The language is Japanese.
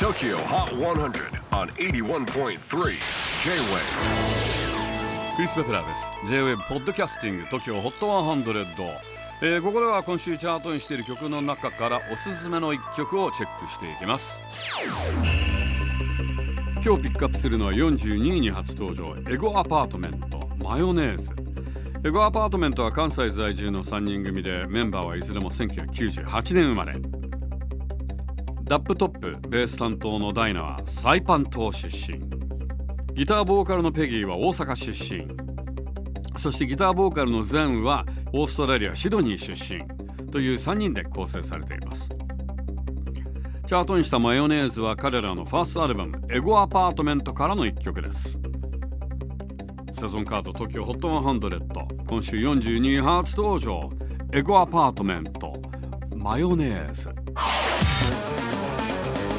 TOKYO HOT 100 on 81.3 J-WAVE クリス・ペプラーです。J-WAVE ポッドキャスティング TOKYO HOT 100、えー、ここでは今週チャートインしている曲の中からおすすめの一曲をチェックしていきます。今日ピックアップするのは42位に初登場。 ego apartment マヨネーズ。 ego apartment は関西在住の3人組でメンバーはいずれも1998年生まれ。ダップトップベース担当のダイナはサイパン島出身。ギターボーカルのペギーは大阪出身。そしてギターボーカルのゼンはオーストラリアシドニー出身。という3人で構成されています。チャートにしたマヨネーズは彼らのファーストアルバム「エゴアパートメント」からの一曲です。セゾンカード TOKYOHOT100 今週42位初登場。エゴアパートメント。マヨネーズ。